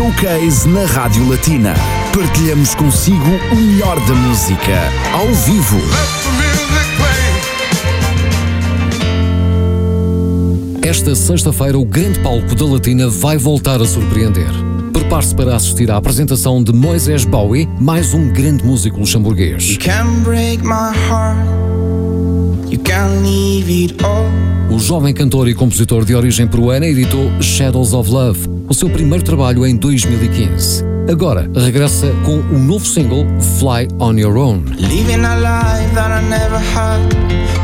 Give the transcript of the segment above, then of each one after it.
Showcase na Rádio Latina. Partilhamos consigo o melhor da música, ao vivo. Esta sexta-feira, o grande palco da Latina vai voltar a surpreender. Prepare-se para assistir à apresentação de Moisés Bowie, mais um grande músico luxemburguês. O jovem cantor e compositor de origem peruana editou Shadows of Love, o seu primeiro trabalho em 2015. Agora regressa com o um novo single Fly on Your Own. Living a life that I never had.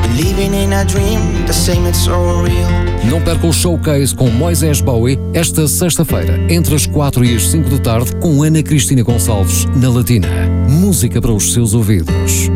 Believing in a dream, the same it's so real. Não perca o showcase com Moisés Bowie esta sexta-feira, entre as 4 e as 5 da tarde, com Ana Cristina Gonçalves, na Latina. Música para os seus ouvidos.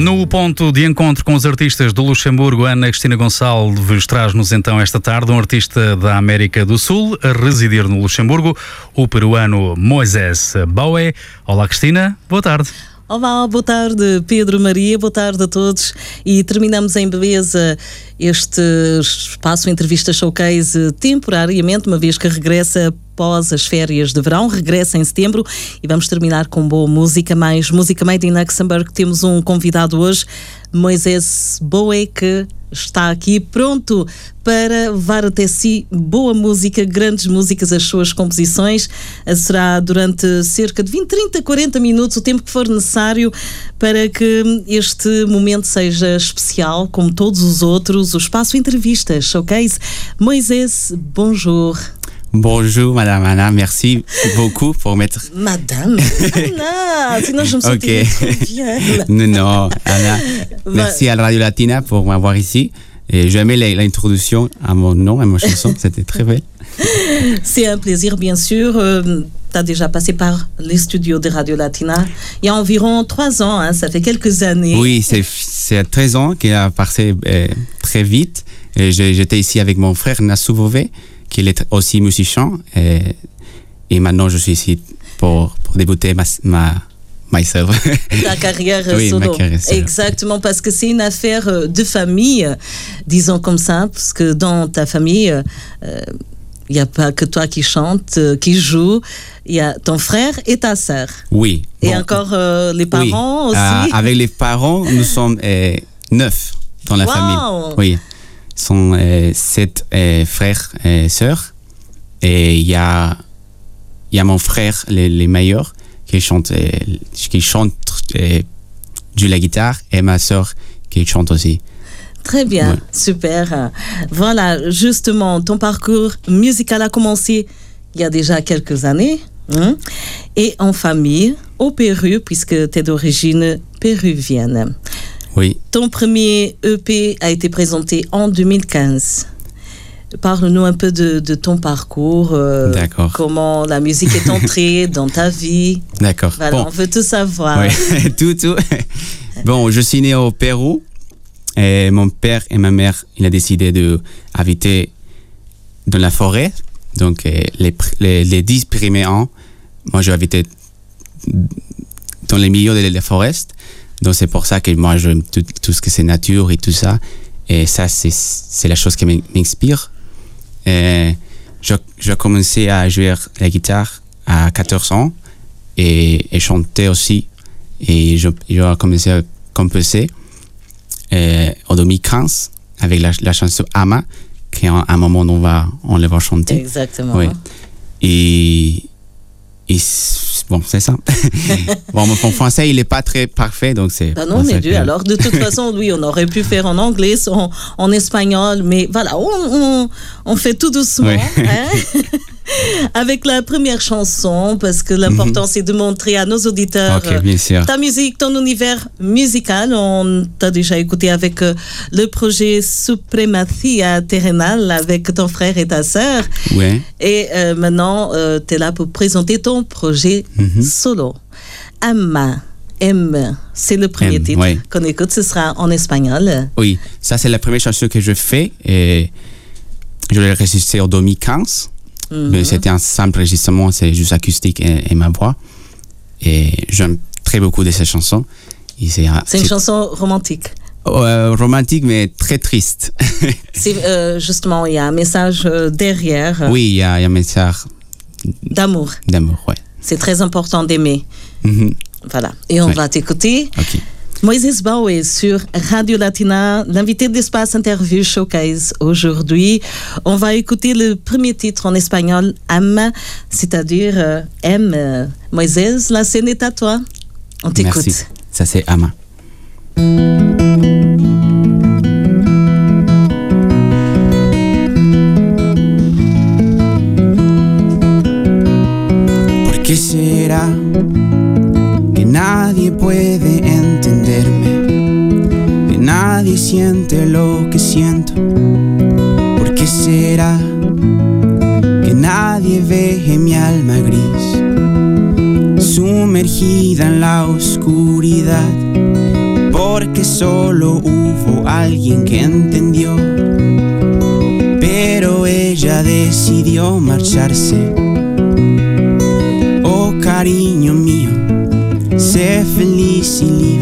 No ponto de encontro com os artistas do Luxemburgo, Ana Cristina Gonçalves traz-nos então esta tarde um artista da América do Sul a residir no Luxemburgo, o peruano Moisés Boé. Olá Cristina, boa tarde. Olá, boa tarde Pedro Maria, boa tarde a todos e terminamos em beleza este espaço entrevista showcase temporariamente, uma vez que regressa após as férias de verão, regressa em setembro e vamos terminar com boa música, mais música made in Luxembourg. Temos um convidado hoje, Moisés Boe, que está aqui pronto para levar até si boa música, grandes músicas, as suas composições. Será durante cerca de 20, 30, 40 minutos, o tempo que for necessário para que este momento seja especial, como todos os outros. O espaço entrevistas, ok? Moisés, bonjour. Bonjour Madame Anna, merci beaucoup pour mettre. Madame Anna, sinon je me sens okay. bien. non, non, Anna, merci à la Radio Latina pour m'avoir ici. Et j'aimais l'introduction à mon nom, à ma chanson, c'était très belle. C'est un plaisir, bien sûr. Euh, tu as déjà passé par les studios de Radio Latina il y a environ trois ans, hein, ça fait quelques années. Oui, c'est 13 ans qui a passé euh, très vite. J'étais ici avec mon frère Nassou qui est aussi musicien. Et, et maintenant, je suis ici pour, pour débuter ma, ma Ta carrière solo. Exactement, parce que c'est une affaire euh, de famille, disons comme ça, parce que dans ta famille, il euh, n'y a pas que toi qui chante, euh, qui joue, il y a ton frère et ta sœur. Oui. Et encore les parents aussi. avec les parents, nous sommes neuf dans la famille. Oui sont euh, sept euh, frères et sœurs. Et il y a, y a mon frère, les, les meilleurs, qui chante, euh, qui chante du la guitare, et ma sœur qui chante aussi. Très bien, super. Voilà, justement, ton parcours musical a commencé il y a déjà quelques années. Hein, et en famille, au Pérou, puisque tu es d'origine péruvienne. Oui. Ton premier EP a été présenté en 2015. Parle-nous un peu de, ton parcours. Euh, D'accord. Comment la musique est entrée dans ta vie. D'accord. On veut tout savoir. Oui. tout, tout. Bon, je suis né au Pérou. Et mon père et ma mère, il a décidé de habiter dans la forêt. Donc, euh, les, les, les dix premiers ans, moi, j'habitais dans les milieux de la forêt. Donc c'est pour ça que moi j'aime tout, tout, ce que c'est nature et tout ça. Et ça, c'est la chose qui m'inspire. J'ai commencé à jouer la guitare à 14 ans et, et chanter aussi. Et j'ai commencé à composer euh, en 2015 avec la, la, chanson Ama, qui est un, moment où on va, on le va chanter. Exactement. Oui. Et, et bon, c'est ça. bon, mon français, il n'est pas très parfait, donc c'est. Bah non, mais Dieu, alors de toute façon, oui, on aurait pu faire en anglais, en, en espagnol, mais voilà, on, on, on fait tout doucement. Hein avec la première chanson, parce que l'important mhm. c'est de montrer à nos auditeurs euh, ta musique, ton univers musical. On t'a déjà écouté avec euh, le projet Supremacia Terrenal avec ton frère et ta sœur. Ouais. Et euh, maintenant, tu es là pour présenter ton projet mhm. solo. Amma. M, c'est le premier titre qu'on écoute, ce sera en espagnol. Oui, ça c'est la première chanson que je fais et je l'ai enregistrée en 2015. Mhm. C'était un simple enregistrement, c'est juste acoustique et, ma voix. Et j'aime très beaucoup de ces chansons. C'est une chanson romantique. Euh, romantique, mais très triste. euh, justement, il y a un message euh, derrière. Oui, il y a, un message D'amour. D'amour, ouais. C'est très important d'aimer. Mhm. Voilà. Et on Ouais. va t'écouter. Ok. Moïse Baoué sur Radio Latina, l'invité d'Espace Interview Showcase aujourd'hui. On va écouter le premier titre en espagnol, Ama, c'est-à-dire euh, aime. Euh, Moïse, la scène est à toi. On t'écoute. Ça, c'est Ama. ¿Por qué será que nadie puede entenderme? Que nadie siente lo que siento. ¿Por qué será que nadie ve mi alma gris? sumergida en la oscuridad, porque solo hubo alguien que entendió, pero ella decidió marcharse. Oh cariño mío, sé feliz y libre.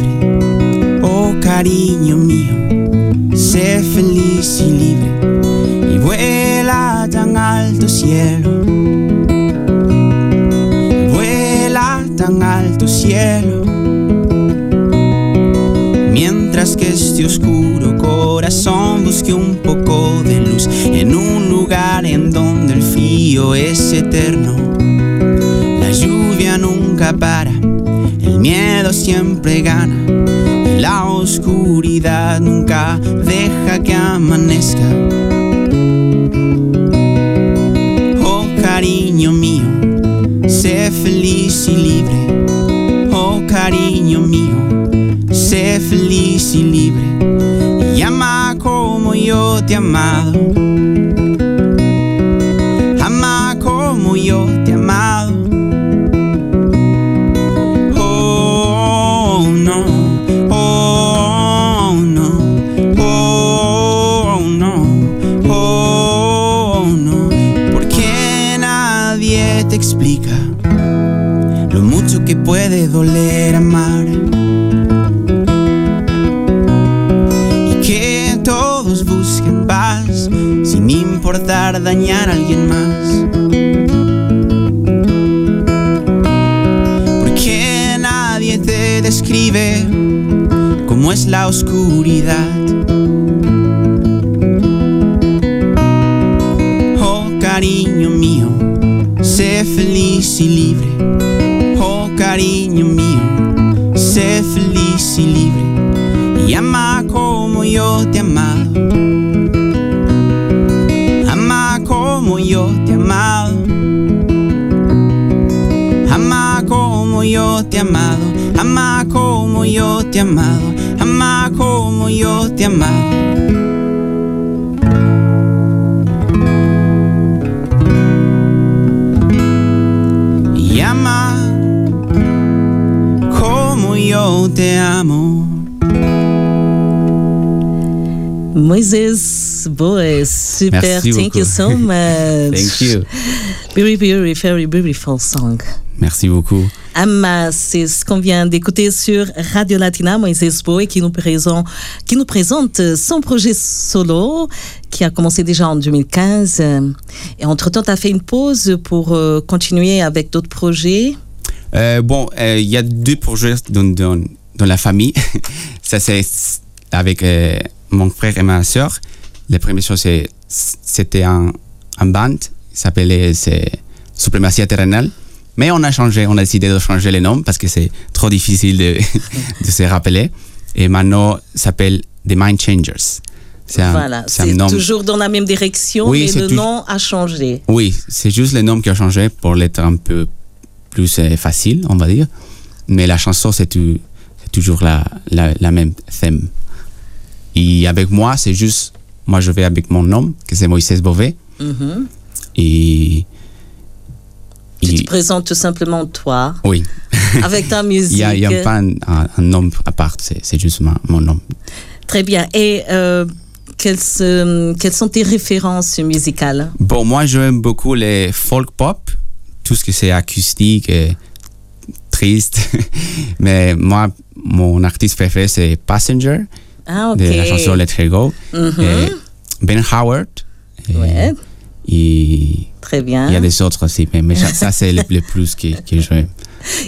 Cariño mío, sé feliz y libre. Y vuela tan alto cielo vuela tan alto cielo. Mientras que este oscuro corazón busque un poco de luz en un lugar en donde el frío es eterno. La lluvia nunca para, el miedo siempre gana. La oscuridad nunca deja que amanezca. Oh cariño mío, sé feliz y libre. Oh cariño mío, sé feliz y libre. Y ama como yo te he amado. Ama como yo alguien más. Porque nadie te describe cómo es la oscuridad. Oh cariño mío, sé feliz y libre. Oh cariño mío, sé feliz y libre. Y ama como yo te amado. Yo te he amado. Ama como yo te he amado. Ama como yo te he amado. Ama como yo te he amado. te amo. Moïse Boé, super. Merci Thank you beaucoup. so much. Thank you. Very, very, very beautiful song. Merci beaucoup. C'est ce qu'on vient d'écouter sur Radio Latina, Moïse Boé, qui nous présente, qui nous présente son projet solo, qui a commencé déjà en 2015. Et entre-temps, tu as fait une pause pour euh, continuer avec d'autres projets? Euh, bon, euh, il y a deux projets dans, dans, dans la famille. Ça, c'est avec euh, mon frère et ma soeur. La première chose, c'était un, un band qui s'appelait c'est Suprématie éternelle. Mais on a changé, on a décidé de changer les noms parce que c'est trop difficile de, de se rappeler. Et maintenant, s'appelle The Mind Changers. C'est un, voilà, c'est un c'est nom. toujours dans la même direction, Oui, mais le nom a changé. Oui, c'est juste le nom qui a changé pour l'être un peu plus euh, facile, on va dire. Mais la chanson, c'est toujours la, la, la même thème. Et avec moi, c'est juste, moi je vais avec mon nom, que c'est Moïse Beauvais. Mhm. Et. Tu te présentes tout simplement toi, oui, avec ta il musique. n'y a, il y a pas un, un- un nom à part, c'est juste ma- mon nom. Très bien. Et euh, quelles, se- quelles sont tes références musicales? Bon, moi j'aime beaucoup les folk pop, tout ce que c'est acoustique et triste. Mais moi, mon artiste préféré c'est Passenger. Ah, ok. de la chanson Let Her Go. Mhm. Et ben Howard. Et, Ouais. Et Très bien. il y a des autres aussi, mais, mais ça, c'est le, le plus que, que je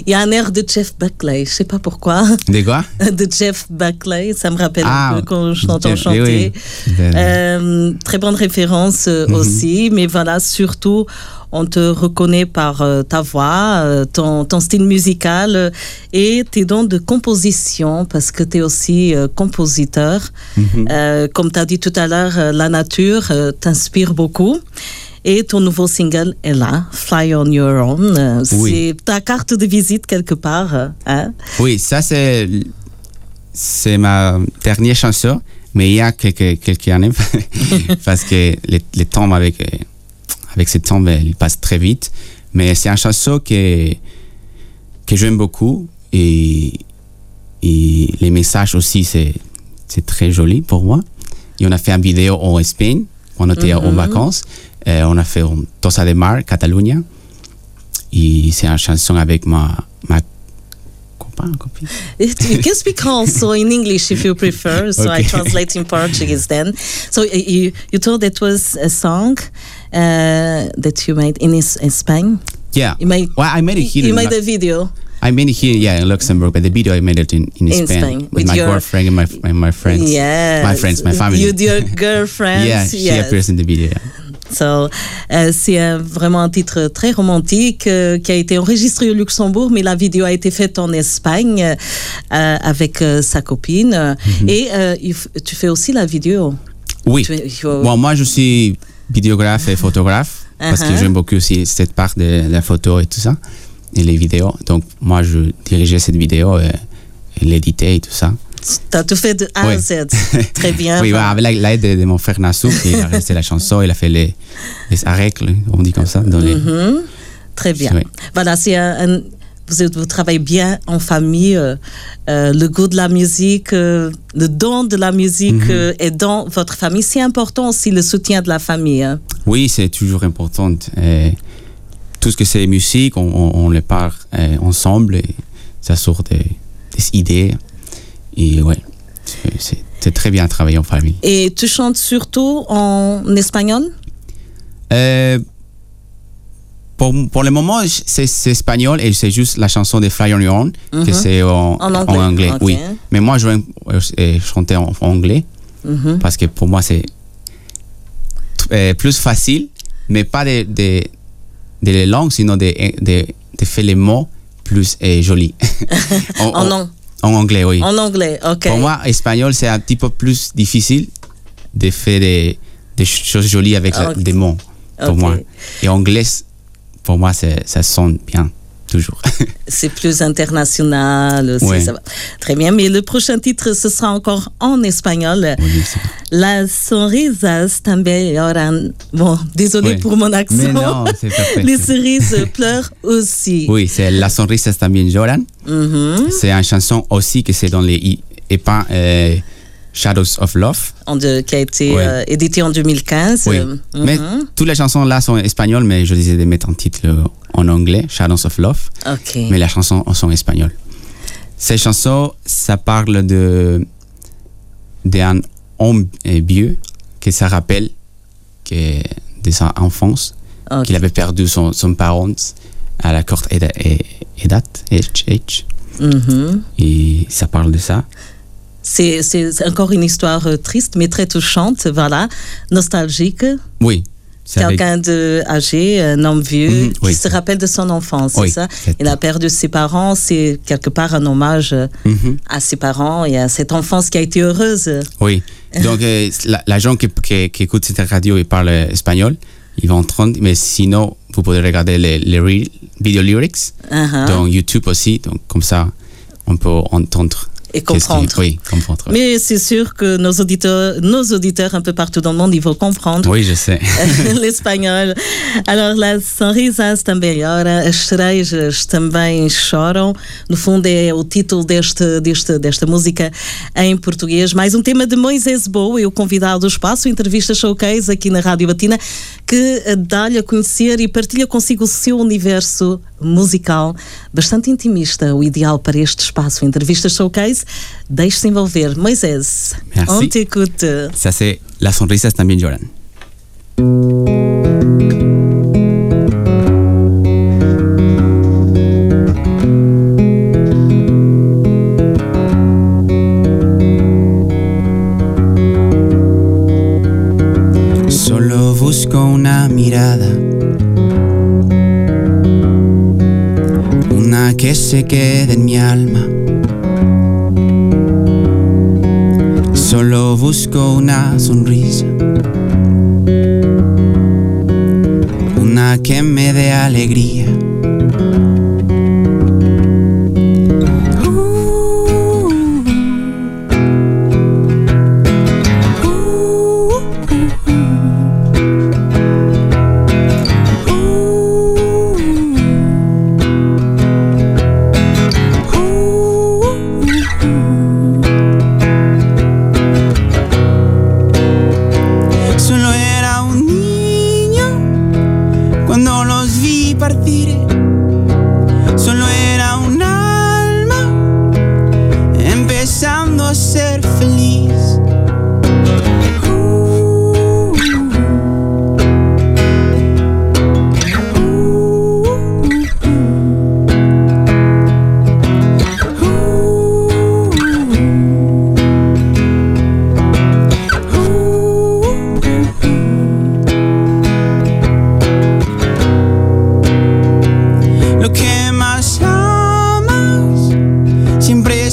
Il y a un air de Jeff Buckley, je sais pas pourquoi. De quoi? De Jeff Buckley, ça me rappelle Ah, un peu quand je t'entends chanter. oui, Euh, très bonne référence euh, Mhm. aussi, mais voilà, surtout, on te reconnaît par euh, ta voix, ton, ton style musical et tes dons de composition, parce que tu es aussi euh, compositeur. Mhm. Euh, comme tu as dit tout à l'heure, la nature t'inspire beaucoup. Et ton nouveau single est là, Fly on Your Own. Euh, Oui. C'est ta carte de visite quelque part. euh, hein? Oui, ça c'est c'est ma dernière chanson, mais il y a quelques, quelques années parce que les, les temps avec avec ces temps, ben, ils passent très vite. Mais c'est une chanson que que j'aime beaucoup et et les messages aussi c'est c'est très joli pour moi. Et on a fait une vidéo en Espagne, on était en vacances, Euh, on a fait en Tossa de Mar, Catalogne. Et c'est une chanson avec ma ma copain, copine. You can speak also in English if you prefer. So I translate in Portuguese then. So uh, you you told it was a song uh, that you made in in Spain. Yeah. You made well, I made it here. you made a video. I made it here, yeah, in Luxembourg, but the video I made it in, in, In Spain, Spain, with, with my girlfriend and my and my friends. Yeah, my friends, my family. You, your girlfriend. yeah, she yes. appears in the video. yeah. So, euh, c'est euh, vraiment un titre très romantique euh, qui a été enregistré au Luxembourg, mais la vidéo a été faite en Espagne avec sa copine. Mhm. Et tu fais aussi la vidéo. Oui. Tu Bon, moi, je suis vidéographe et photographe parce que Uh-huh. j'aime beaucoup aussi cette part de, la photo et tout ça, et les vidéos. Donc, moi, je dirigeais cette vidéo et, et l'éditer et tout ça. Tu as tout fait de A à. Z. Très bien. oui, avec la- l'aide de, de mon frère Nassou, qui a réalisé la chanson, il a fait les, les on dit comme ça. Dans les- Mhm. Très bien. Oui. Voilà, c'est un, vous, travaillez bien en famille. euh, euh, le goût de la musique, euh, le don de la musique euh, est dans votre famille. C'est important aussi le soutien de la famille. hein. Oui, c'est toujours important. Tout ce que c'est musique, on, on, on le parle ensemble et ça sort des, des idées. Et ouais, c'est- très bien travailler en famille. Et tu chantes surtout en espagnol? Euh, pour, pour le moment, c'est espagnol et c'est juste la chanson de Fly on Your Own, que c'est en, En anglais, oui. Mais moi, je vais euh, chanter en, en anglais Mhm. parce que pour moi, c'est euh, plus facile, mais pas de, de, de les langues, sinon de, de, de faire les mots plus euh, jolis. en, En, en anglais, oui. en anglais, ok. Pour moi, espagnol, c'est un petit peu plus difficile de faire des, des choses jolies avec la- des mots, pour moi. Et anglais, pour moi, ça sonne bien, toujours. C'est plus international aussi. Ouais. ça va. Très bien, mais le prochain titre, ce sera encore en espagnol. Oui, Las sonrisas también lloran. Bon, désolé Ouais. pour mon accent. Mais non. Les cerises pleurent aussi. Oui, c'est La sonrisa también lloran. Mhm. C'est une chanson aussi que c'est dans les i- épins euh, Shadows of Love. En de- qui a été Ouais. euh, édité en 2015. Oui. Euh, Mais mhm. toutes les chansons là sont espagnoles, mais je disais de mettre un titre en anglais, Shadows of Love. Mais les chansons sont espagnoles. Ces chansons, ça parle de d'un homme euh, vieux que ça rappelle que de sa enfance, qu'il avait perdu son, son parent à la courte age, age. Mhm. et ça parle de ça. C'est encore une histoire euh, triste, mais très touchante, voilà, nostalgique. Oui, c'est Quelqu'un de âgé, un homme vieux, Mhm, qui oui. se rappelle de son enfance, c'est Oui, ça Il a perdu ses parents, c'est quelque part un hommage euh, Mhm. à ses parents et à cette enfance qui a été heureuse. Oui. Donc, euh, la, la gens qui, qui, qui écoutent cette radio et parlent espagnol, ils vont entendre, mais sinon, vous pouvez regarder les, les video lyrics Uh-huh. dans YouTube aussi. Donc, comme ça, on peut entendre. Et qui- comprendre. Oui, comprendre. Mais c'est sûr que nos auditeurs, nos auditeurs un peu partout dans le monde, ils vont comprendre Oui, je sais. l'espanhol. Alors, las sonrisas também lloram, as cerejas também choram. No fundo, é o título deste, deste, desta música em português. Mais um tema de Moisés Boa, o convidado do espaço, entrevista showcase aqui na Rádio Batina, que dá-lhe a conhecer e partilha consigo o seu universo musical bastante intimista, o ideal para este espaço. Entrevista showcase, deixe-se envolver. Moisés, Merci. on t'écoute. Ça, c'est Las sonrisas también lloran. Que se quede en mi alma. Solo busco una sonrisa. Una que me dé alegría.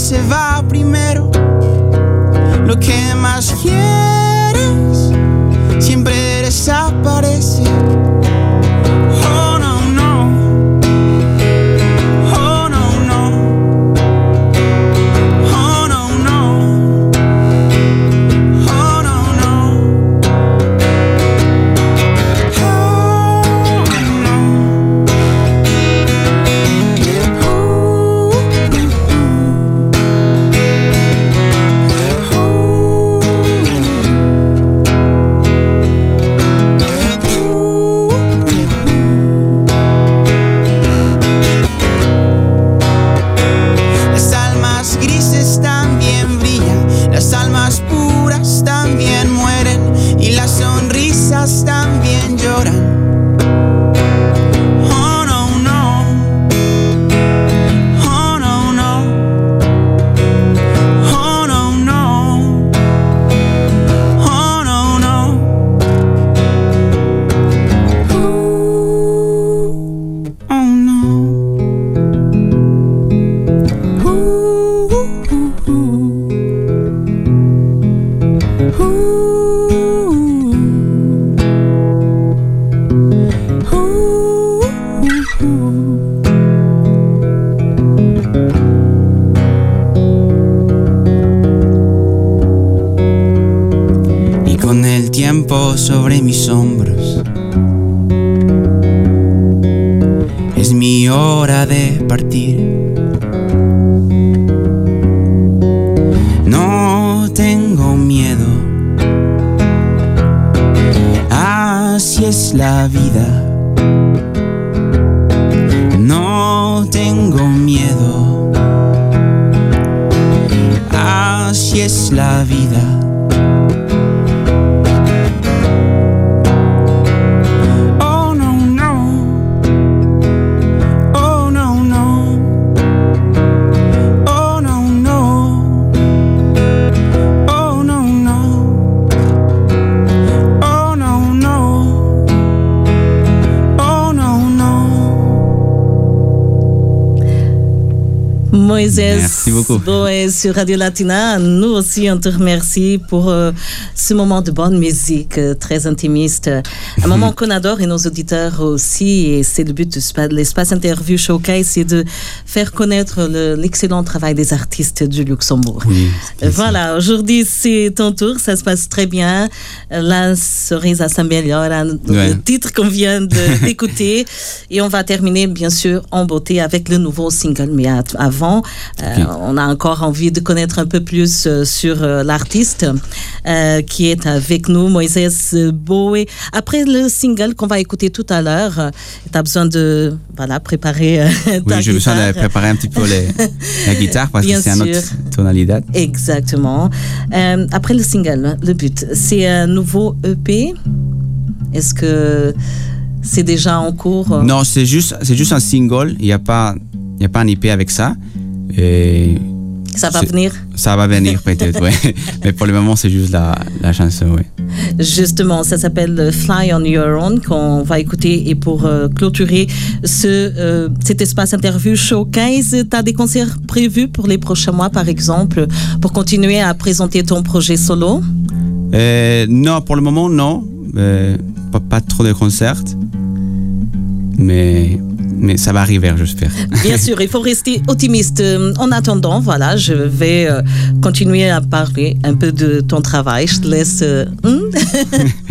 Se va primero. Lo que más quieres siempre desaparece. Sonrisas también Beaucoup. Boé sur Radio Latina. Nous aussi, on te remercie pour euh, ce moment de bonne musique euh, très intimiste. Un moment qu'on adore et nos auditeurs aussi. Et c'est le but de spa- de l'espace interview showcase, c'est de faire connaître le- l'excellent travail des artistes du Luxembourg. Oui, Voilà, aujourd'hui c'est ton tour, ça se passe très bien. La cerise s'améliore, hein, Ouais. le titre qu'on vient d'écouter. Et on va terminer bien sûr en beauté avec le nouveau single. Mais avant, euh, on a encore envie de connaître un peu plus euh, sur euh, l'artiste euh, qui est avec nous, Moïse Boé. Après le single qu'on va écouter tout à l'heure, tu as besoin de voilà, préparer ta Oui, j'ai besoin de préparer un petit peu les- la guitare parce Bien que c'est un autre tonalité. Exactement. Après le single, le but, c'est un nouveau EP. Est-ce que c'est déjà en cours? Non, c'est juste, c'est juste un single. Il n'y a pas, il y a pas un EP avec ça. Et ça va venir ça va venir peut-être, ouais. Mais pour le moment, c'est juste la, la chanson, ouais. Justement, ça s'appelle Fly on Your Own qu'on va écouter. Et pour euh, clôturer ce, euh, cet espace interview showcase, tu as des concerts prévus pour les prochains mois, par exemple, pour continuer à présenter ton projet solo? Euh, non, pour le moment, non. Pas, pas trop de concerts. Mais, mais ça va arriver, j'espère. Bien sûr, il faut rester optimiste. Euh, En attendant, voilà, je vais euh, continuer à parler un peu de ton travail. Je te laisse euh, hmm,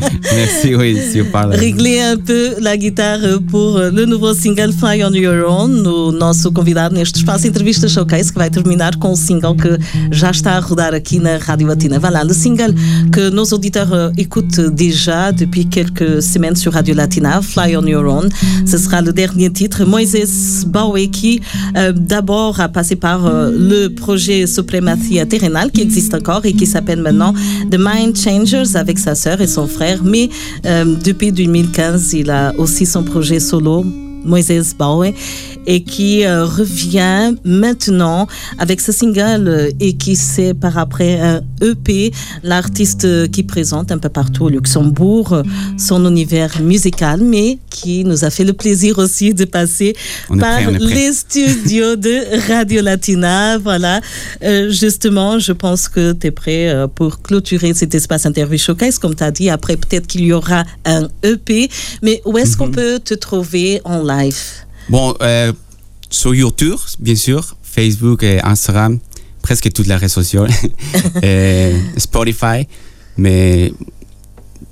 Merci, oui, si vous parlez. régler un peu la guitarra uh, o novo single Fly on Your Own, o nosso convidado neste espaço Entrevista Showcase, que vai terminar com o single que já está a rodar aqui na Rádio Latina. Voilà, le single que nos auditeurs écoutent déjà depuis quelques semaines sur Radio Latina, Fly on Your Own. Ce sera le dernier titre. Moïse Baoué qui euh, d'abord a passé par euh, le projet Supremacia Terrenal qui existe encore et qui s'appelle maintenant The Mind Changers avec sa sœur et son frère. Mais euh, depuis 2015, il a aussi son projet solo. Moïse Baoué et qui euh, revient maintenant avec ce single euh, et qui c'est par après un EP, l'artiste euh, qui présente un peu partout au Luxembourg euh, son univers musical, mais qui nous a fait le plaisir aussi de passer On par prêt, les studios de Radio Latina. Voilà, Euh, justement, je pense que tu es prêt euh, pour clôturer cet espace interview showcase. Comme tu as dit, après peut-être qu'il y aura un EP, mais où est-ce Mhm. qu'on peut te trouver en live? Bon, euh, sur YouTube, bien sûr, Facebook et Instagram, presque toutes les réseaux sociaux, et Spotify, mais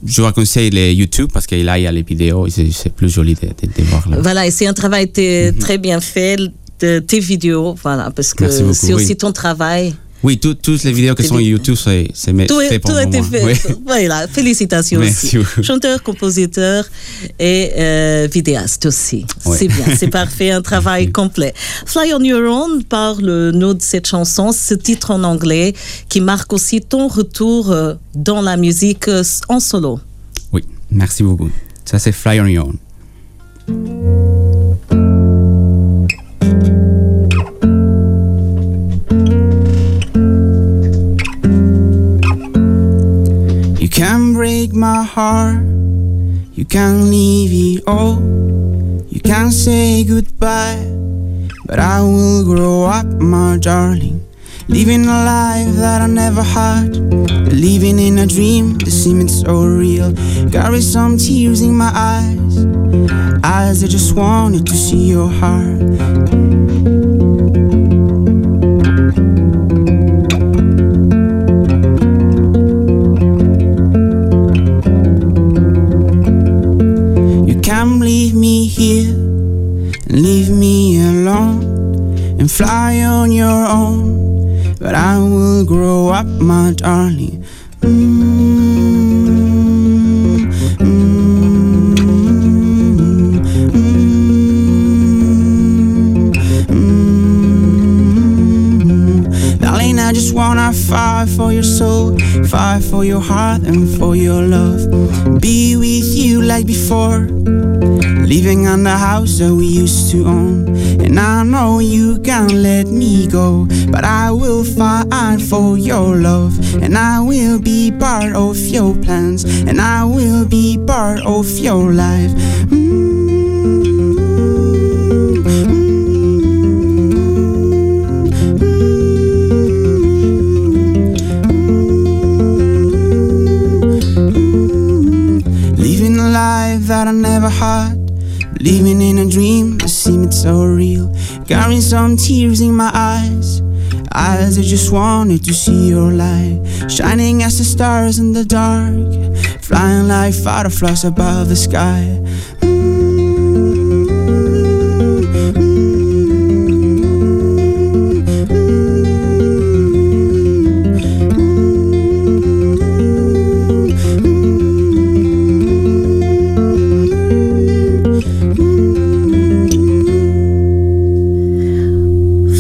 je vous conseille les YouTube parce que là, il y a les vidéos c'est plus joli de, de- de voir là. Voilà, et c'est un travail t- très bien fait de tes vidéos, voilà, parce que Mhm. C'est aussi ton travail. Oui, tout- toutes les vidéos qui sont sur bien. YouTube, c'est Tout, fait est, pour tout a été fait. Oui. Voilà, félicitations Merci aussi. Chanteur, compositeur et euh, vidéaste aussi. C'est bien, c'est parfait, un travail complet. Fly on Your Own parle-nous de cette chanson, ce titre en anglais qui marque aussi ton retour euh, dans la musique euh, en solo. Oui, merci beaucoup. Ça, c'est Fly on Your Own. Break my heart, you can't leave it all, you can't say goodbye, but I will grow up, my darling. Living a life that I never had, believing in a dream that seemed so real. Carry some tears in my eyes, eyes that just wanted to see your heart. And fly on your own. But I will grow up, my darling. Wanna fight for your soul, fight for your heart and for your love. Be with you like before. Living on the house that we used to own. And I know you can't let me go. But I will fight for your love. And I will be part of your plans. And I will be part of your life. Living that I never had. Living in a dream that seemed so real. Carrying some tears in my eyes. Eyes that just wanted to see your light. Shining as the stars in the dark. Flying like fireflies above the sky.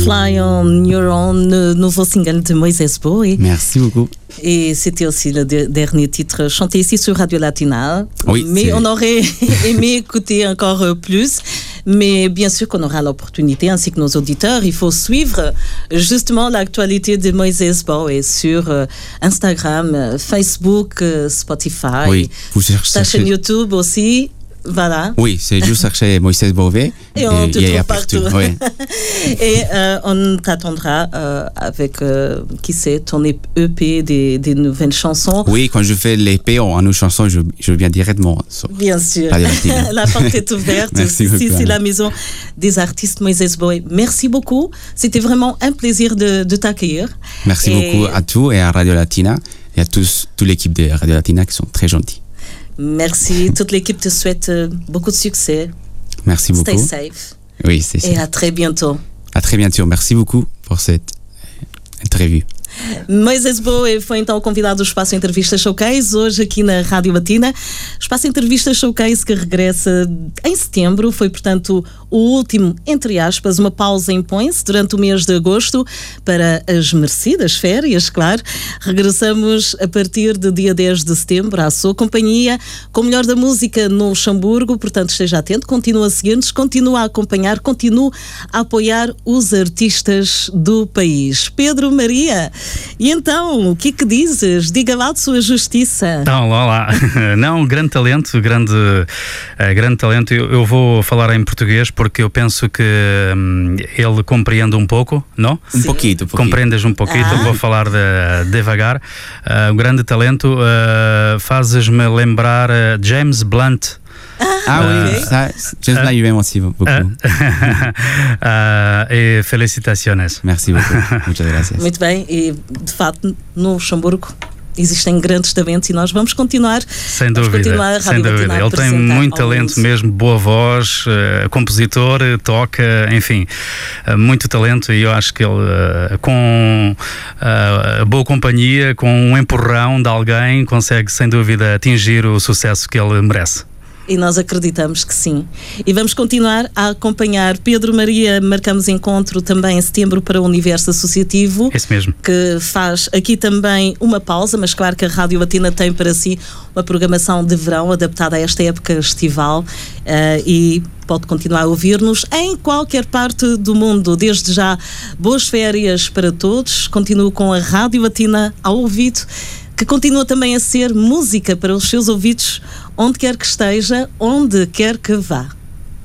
Fly on Your Own, nouveau single de Moïse Boy. Merci beaucoup. Et c'était aussi le dernier titre chanté ici sur Radio Latina. Oui, Mais on aurait aimé écouter encore plus. Mais bien sûr qu'on aura l'opportunité, ainsi que nos auditeurs, il faut suivre justement l'actualité de Moïse Boy sur euh, Instagram, euh, Facebook, euh, Spotify. Oui, vous cherchez. Sa chaîne YouTube aussi. Voilà. Oui, c'est juste chercher Moïse Beauvais. Et on te trouve partout. Oui. Et euh, on t'attendra euh, avec, euh, qui sait, ton EP des, des nouvelles chansons. Oui, quand je fais l'épée en nos chansons, je, je viens directement. Bien sûr. La porte est ouverte. Merci beaucoup, c'est la maison des artistes Moïse Boy. Merci beaucoup. C'était vraiment un plaisir de, de t'accueillir. Merci Et- beaucoup à tous et à Radio Latina et à tous, toute l'équipe de Radio Latina qui sont très gentils. Merci. Toute l'équipe te souhaite euh, beaucoup de succès. Merci beaucoup. Stay safe. Oui, c'est ça. Et à très bientôt. À très bientôt. Merci beaucoup pour cette euh, entrevue. Moisés Boa foi então convidado do Espaço Entrevista Showcase, hoje aqui na Rádio Latina. Espaço Entrevista Showcase que regressa em setembro, foi portanto o último, entre aspas, uma pausa impõe-se durante o mês de agosto para as merecidas férias, claro. Regressamos a partir do dia 10 de setembro à sua companhia, com o melhor da música no Luxemburgo, portanto esteja atento, continua a seguir-nos, continua a acompanhar, continua a apoiar os artistas do país. Pedro Maria, e então, o que é que dizes? Diga lá de sua justiça. Então, lá, lá. Não, grande talento, grande, eh, grande talento. Eu, eu vou falar em português porque eu penso que hum, ele compreende um pouco, não? Um pouquinho, um pouquinho. Compreendes um pouquinho, Ah. vou falar de, devagar. Ah, um grande talento, ah, fazes-me lembrar ah, James Blunt. Ah oui, ça, James Blunt, il m'aime aussi beaucoup. Ah, e felicitações. Merci beaucoup. Muchas gracias. Muito bem, e de facto, no Luxemburgo existem grandes talentos e nós vamos continuar. Sem vamos dúvida, continuar a sem dúvida. Ele tem muito talento mundo. mesmo, boa voz, eh, compositor, toca, enfim, eh, muito talento e eu acho que ele, eh, com boa companhia, com um empurrão de alguém, consegue sem dúvida atingir o sucesso que ele merece. E nós acreditamos que sim. E vamos continuar a acompanhar Pedro Maria. Marcamos encontro também em setembro para o Universo Associativo. Esse mesmo. que faz aqui também uma pausa, mas claro que a Rádio Latina tem para si uma programação de verão adaptada a esta época estival eh, e pode continuar a ouvir-nos em qualquer parte do mundo. Desde já, boas férias para todos. Continuo com a Rádio Latina ao ouvido, que continua também a ser música para os seus ouvidos, onde quer que esteja, onde quer que vá.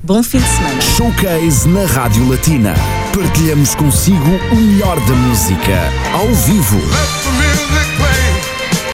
Bom fim de semana. Showcase na Rádio Latina. Partilhamos consigo o melhor da música, ao vivo.